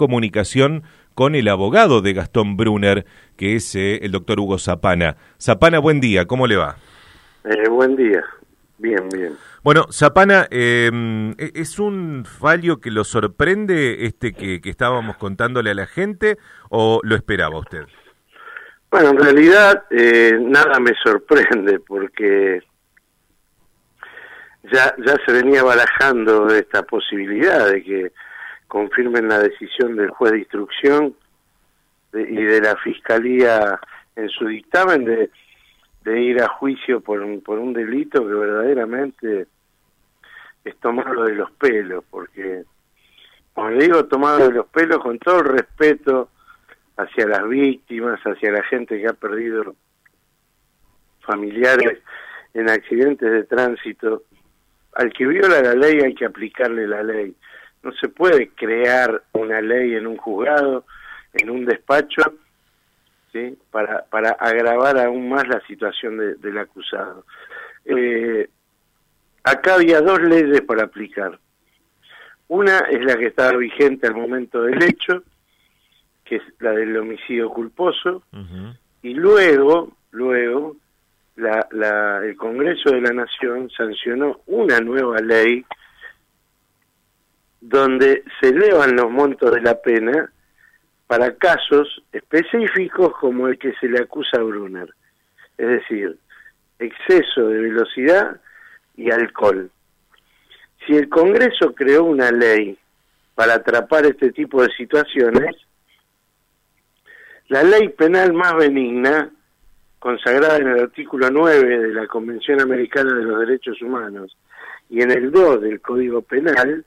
comunicación con el abogado de Gastón Brunner, que es eh, el doctor Hugo Zapana. Zapana, buen día, ¿cómo le va? Eh, buen día, bien, bien. Bueno, Zapana, em, ¿e-, ¿es un fallo que lo sorprende este que, que estábamos contándole a la gente o lo esperaba usted? Bueno, en realidad eh, nada me sorprende porque ya, ya se venía barajando esta posibilidad de que confirmen la decisión del juez de instrucción y de la fiscalía en su dictamen de, de ir a juicio por un, por un delito que verdaderamente es tomarlo de los pelos, porque, como le digo, tomado de los pelos con todo el respeto hacia las víctimas, hacia la gente que ha perdido familiares en accidentes de tránsito. Al que viola la ley hay que aplicarle la ley. No se puede crear una ley en un juzgado, en un despacho, ¿sí? para, para agravar aún más la situación del acusado. Eh, acá había dos leyes para aplicar. Una es la que estaba vigente al momento del hecho, que es la del homicidio culposo, y luego, luego, la, la, el Congreso de la Nación sancionó una nueva ley donde se elevan los montos de la pena para casos específicos como el que se le acusa a Brunner, es decir, exceso de velocidad y alcohol. Si el Congreso creó una ley para atrapar este tipo de situaciones, la ley penal más benigna, consagrada en el artículo 9 de la Convención Americana de los Derechos Humanos y en el 2 del Código Penal,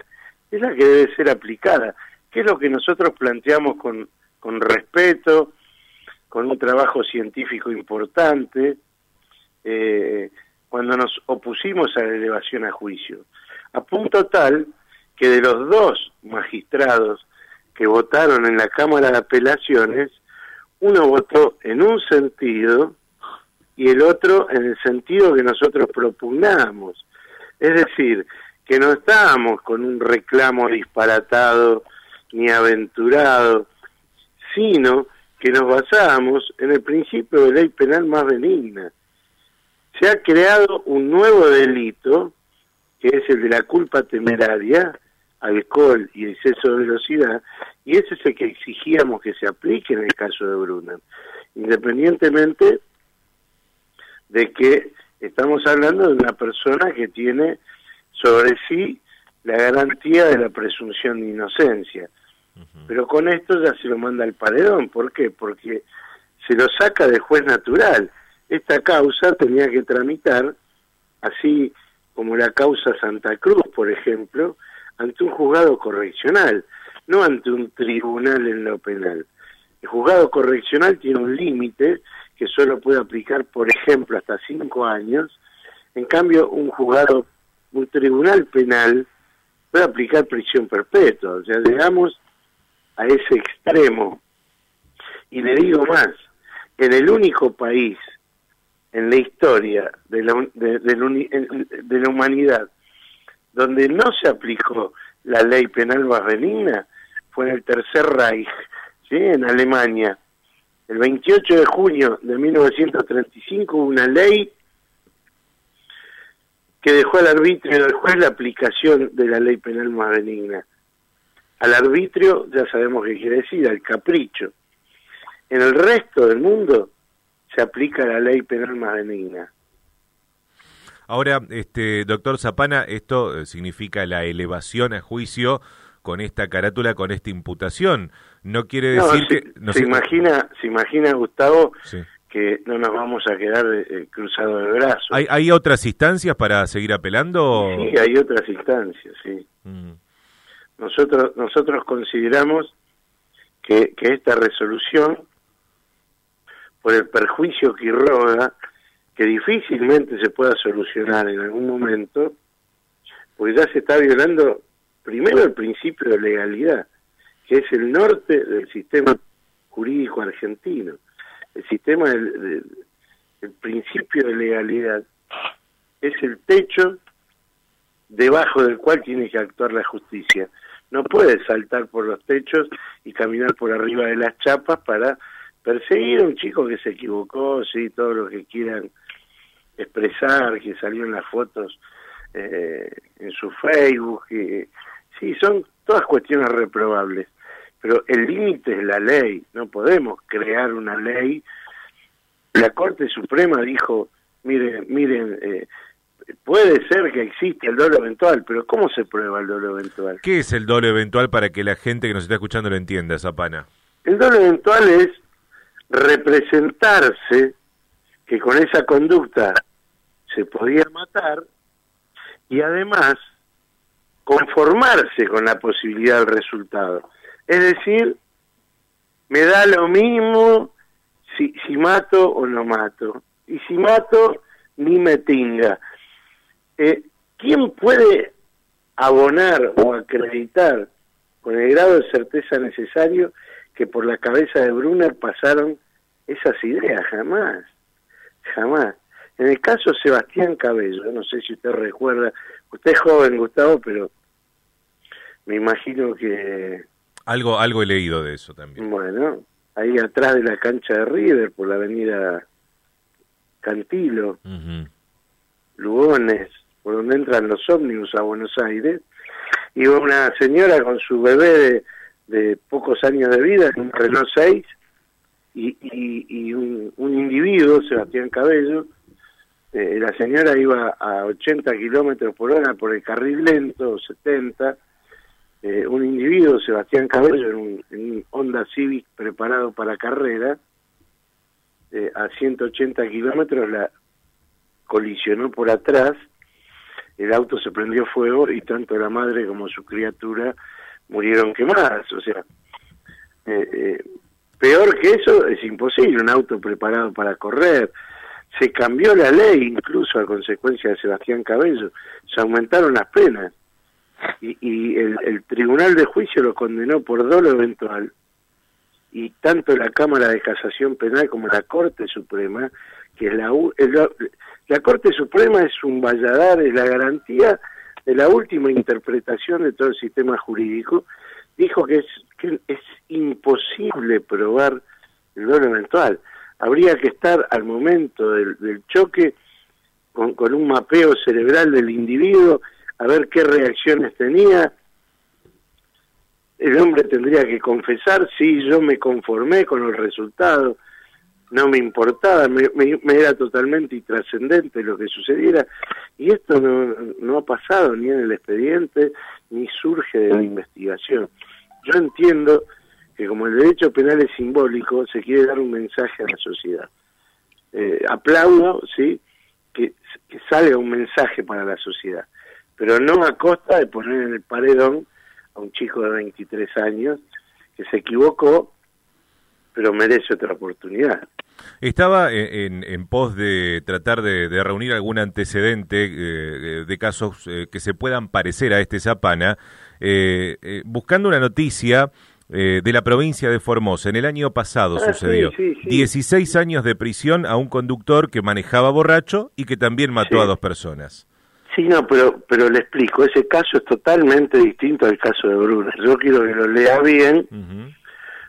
es la que debe ser aplicada, que es lo que nosotros planteamos con, con respeto, con un trabajo científico importante, eh, cuando nos opusimos a la elevación a juicio, a punto tal que de los dos magistrados que votaron en la Cámara de Apelaciones, uno votó en un sentido y el otro en el sentido que nosotros propugnamos. Es decir, que no estábamos con un reclamo disparatado ni aventurado, sino que nos basábamos en el principio de ley penal más benigna. Se ha creado un nuevo delito, que es el de la culpa temeraria, alcohol y exceso de velocidad, y ese es el que exigíamos que se aplique en el caso de Brunner, independientemente de que estamos hablando de una persona que tiene sobre sí la garantía de la presunción de inocencia. Pero con esto ya se lo manda al paredón. ¿Por qué? Porque se lo saca del juez natural. Esta causa tenía que tramitar, así como la causa Santa Cruz, por ejemplo, ante un juzgado correccional, no ante un tribunal en lo penal. El juzgado correccional tiene un límite que solo puede aplicar, por ejemplo, hasta cinco años. En cambio, un juzgado, un tribunal penal puede aplicar prisión perpetua. O sea, llegamos a ese extremo. Y le digo más, en el único país en la historia de la, de, de la humanidad donde no se aplicó la ley penal más benigna fue en el Tercer Reich, ¿sí? en Alemania. El 28 de junio de 1935 hubo una ley que dejó al arbitrio del juez la aplicación de la ley penal más benigna. Al arbitrio ya sabemos qué quiere decir, al capricho. En el resto del mundo se aplica la ley penal más benigna. Ahora, este, doctor Zapana, esto eh, significa la elevación a juicio con esta carátula, con esta imputación. No quiere decir que... No se, imagina, se imagina, Gustavo, que no nos vamos a quedar eh, cruzados de brazos. ¿Hay, ¿Hay otras instancias para seguir apelando? Sí, hay otras instancias, sí. Mm. Nosotros, nosotros consideramos que, que esta resolución, por el perjuicio que irroga, que difícilmente se pueda solucionar en algún momento, porque ya se está violando primero el principio de legalidad, que es el norte del sistema jurídico argentino, el sistema del, el principio de legalidad es el techo debajo del cual tiene que actuar la justicia. no puede saltar por los techos y caminar por arriba de las chapas para perseguir a un chico que se equivocó, sí, todo lo que quieran expresar, que salió en las fotos eh, en su Facebook, que, sí, son todas cuestiones reprobables, pero el límite es la ley, no podemos crear una ley. La Corte Suprema dijo, miren, miren, eh, puede ser que exista el dolo eventual, pero ¿cómo se prueba el dolo eventual? ¿Qué es el dolo eventual para que la gente que nos está escuchando lo entienda, Zapana? El dolo eventual es representarse que con esa conducta se podía matar y además conformarse con la posibilidad del resultado. Es decir, me da lo mismo si, si mato o no mato. Y si mato, ni me tinga. Eh, ¿Quién puede abonar o acreditar con el grado de certeza necesario que por la cabeza de Brunner pasaron esas ideas? Jamás, jamás. En el caso Sebastián Cabello, no sé si usted recuerda, usted es joven, Gustavo, pero me imagino que... Algo, algo he leído de eso también. Bueno, ahí atrás de la cancha de River, por la avenida Cantilo, Lugones, por donde entran los ómnibus a Buenos Aires, iba una señora con su bebé de, pocos años de vida, un Renault 6, y, y, un, un, individuo, Sebastián Cabello, eh, la señora iba a 80 kilómetros por hora por el carril lento, 70, eh, un individuo, Sebastián Cabello, en un, Honda Civic preparado para carrera, eh, a 180 kilómetros la colisionó por atrás, el auto se prendió fuego y tanto la madre como su criatura murieron quemadas. O sea, peor que eso es imposible, un auto preparado para correr, se cambió la ley incluso a consecuencia de Sebastián Cabello, se aumentaron las penas y, el, Tribunal de Juicio lo condenó por dolo eventual. Y tanto la Cámara de Casación Penal como la Corte Suprema, que es la, la Corte Suprema es un valladar, es la garantía de la última interpretación de todo el sistema jurídico, dijo que es, que es imposible probar el dolo eventual. Habría que estar al momento del, choque con, con, un mapeo cerebral del individuo, a ver qué reacciones tenía. El hombre tendría que confesar, sí, yo me conformé con el resultado, no me importaba, me, me, era totalmente intrascendente lo que sucediera, y esto no, no ha pasado ni en el expediente, ni surge de la investigación. Yo entiendo que como el derecho penal es simbólico, se quiere dar un mensaje a la sociedad. Eh, aplaudo, sí, que, salga un mensaje para la sociedad, pero no a costa de poner en el paredón a un chico de 23 años que se equivocó, pero merece otra oportunidad. Estaba en, pos de tratar de, reunir algún antecedente eh, de casos eh, que se puedan parecer a este Zapana, buscando una noticia eh, de la provincia de Formosa. En el año pasado ah, sucedió. 16 años de prisión a un conductor que manejaba borracho y que también mató a dos personas. Sí, no, pero, pero le explico, ese caso es totalmente distinto al caso de Brunner. Yo quiero que lo lea bien.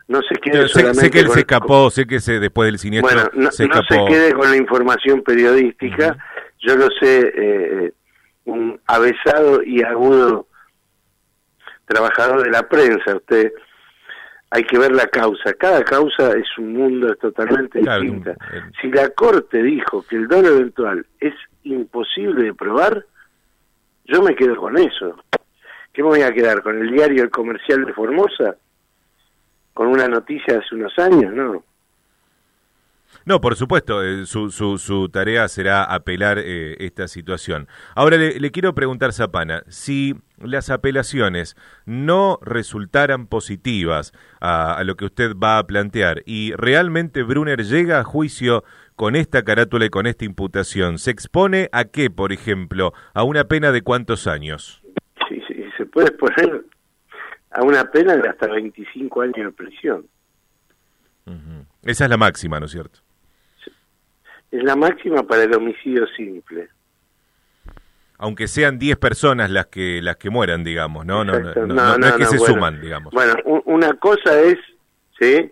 No se quede sé, que él se escapó, sé que se, después del siniestro bueno, no, se escapó. No se quede con la información periodística. Yo lo sé, eh, un avesado y agudo trabajador de la prensa. Usted hay que ver la causa. Cada causa es un mundo es totalmente distinta. Si la Corte dijo que el dolo eventual es imposible de probar, yo me quedo con eso. ¿Qué me voy a quedar? ¿Con el diario El Comercial de Formosa? ¿Con una noticia de hace unos años? No. No, por supuesto, eh, su, su, su, tarea será apelar eh, esta situación. Ahora le, quiero preguntar, Zapana, si las apelaciones no resultaran positivas a, lo que usted va a plantear y realmente Brunner llega a juicio con esta carátula y con esta imputación, ¿se expone a qué, por ejemplo? ¿A una pena de cuántos años? Sí, sí, se puede exponer a una pena de hasta 25 años de prisión. Esa es la máxima, ¿no es cierto? Es la máxima para el homicidio simple. Aunque sean 10 personas las que las que mueran, digamos, ¿no? No, no, no, No, no es que se bueno. suman, digamos. Bueno, una cosa es, ¿sí?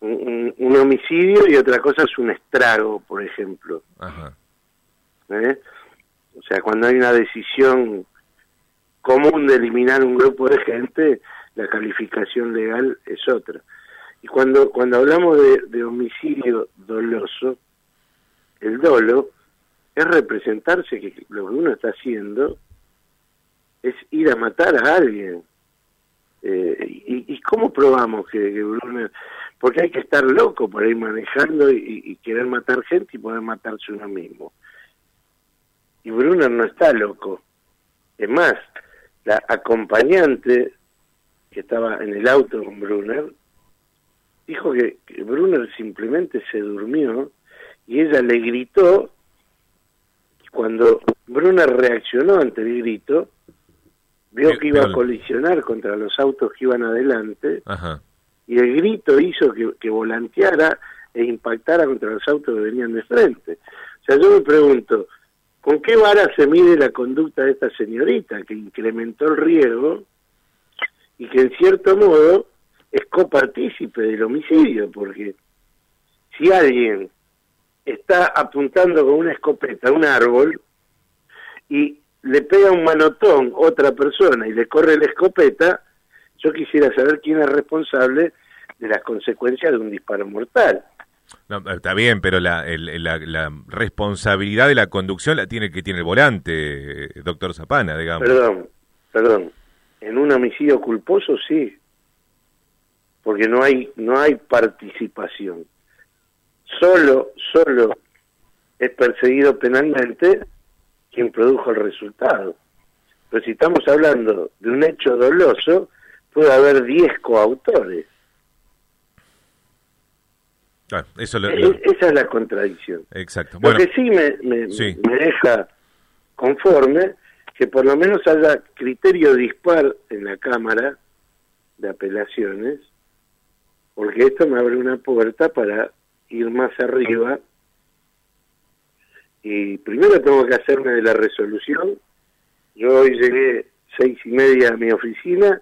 Un, homicidio y otra cosa es un estrago, por ejemplo. Ajá. ¿eh? O sea, cuando hay una decisión común de eliminar un grupo de gente, la calificación legal es otra. Y cuando, cuando hablamos de, de homicidio doloso, el dolo es representarse que lo que uno está haciendo es ir a matar a alguien. Eh, y, ¿Y cómo probamos que, que Brunner? Porque hay que estar loco para ir manejando y, querer matar gente y poder matarse uno mismo. Y Brunner no está loco. Es más, la acompañante que estaba en el auto con Brunner dijo que, que Brunner simplemente se durmió y ella le gritó. y Cuando Brunner reaccionó ante el grito, vio que iba a colisionar contra los autos que iban adelante Ajá. y el grito hizo que, que volanteara e impactara contra los autos que venían de frente. O sea, yo me pregunto, ¿con qué vara se mide la conducta de esta señorita que incrementó el riesgo y que en cierto modo es copartícipe del homicidio? Porque si alguien está apuntando con una escopeta a un árbol y le pega un manotón otra persona y le corre la escopeta, yo quisiera saber quién es responsable de las consecuencias de un disparo mortal. No, está bien, pero la, el- la, la responsabilidad de la conducción la tiene que tiene el volante, eh, doctor Zapana, digamos. Perdón, perdón. En un homicidio culposo sí, porque no hay no hay participación. Solo solo es perseguido penalmente quien produjo el resultado. Pero si estamos hablando de un hecho doloso, puede haber 10 coautores. Claro, eso lo, lo- esa es la contradicción. exacto. Lo Bueno, que sí me, me, Sí. me deja conforme que por lo menos haya criterio dispar en la Cámara de Apelaciones, porque esto me abre una puerta para ir más arriba. Y primero tengo que hacerme de la resolución. Yo hoy llegué seis y media a mi oficina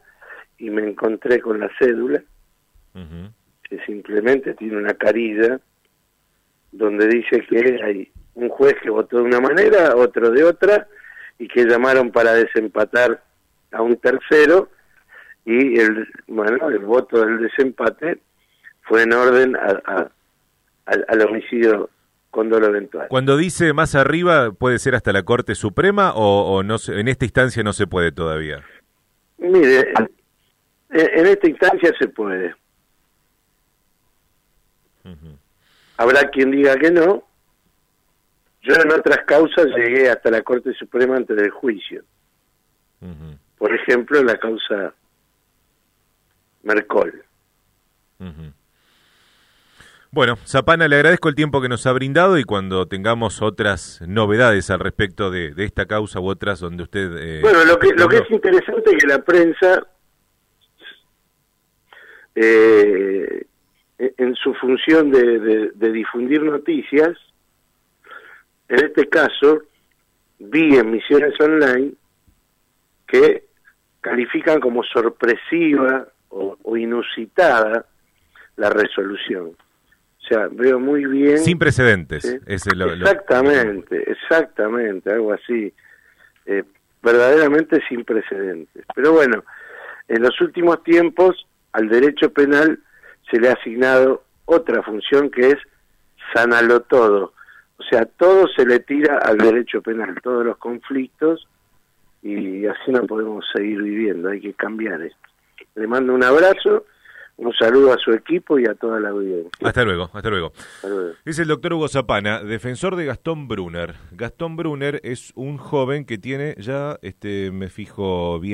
y me encontré con la cédula que simplemente tiene una carilla donde dice que hay un juez que votó de una manera, otro de otra, y que llamaron para desempatar a un tercero, y el bueno el voto del desempate fue en orden a- a- al, al homicidio con dolo eventual. Cuando dice más arriba, ¿puede ser hasta la Corte Suprema o, o no se- en esta instancia no se puede todavía? Mire, en, en esta instancia se puede. Habrá quien diga que no. Yo en otras causas llegué hasta la Corte Suprema antes del juicio. Por ejemplo, en la causa Mercol. ujú. Bueno, Zapana, le agradezco el tiempo que nos ha brindado y cuando tengamos otras novedades al respecto de, de esta causa u otras donde usted... eh, Bueno, lo que, lo que es interesante es que la prensa, eh, en su función de, de- de difundir noticias, en este caso, vi en Misiones Online que califican como sorpresiva o, o inusitada la resolución. O sea, veo muy bien... Sin precedentes. Sí. ese lo- exactamente, exactamente, algo así, eh, verdaderamente sin precedentes. Pero bueno, en los últimos tiempos al derecho penal se le ha asignado otra función que es sanarlo todo. O sea, todo se le tira al derecho penal, todos los conflictos, y así no podemos seguir viviendo, hay que cambiar esto. Le mando un abrazo, un saludo a su equipo y a toda la audiencia. Hasta luego, hasta luego. Hasta luego. Es el doctor Hugo Zapana, defensor de Gastón Brunner. Gastón Brunner es un joven que tiene, ya este, me fijo bien.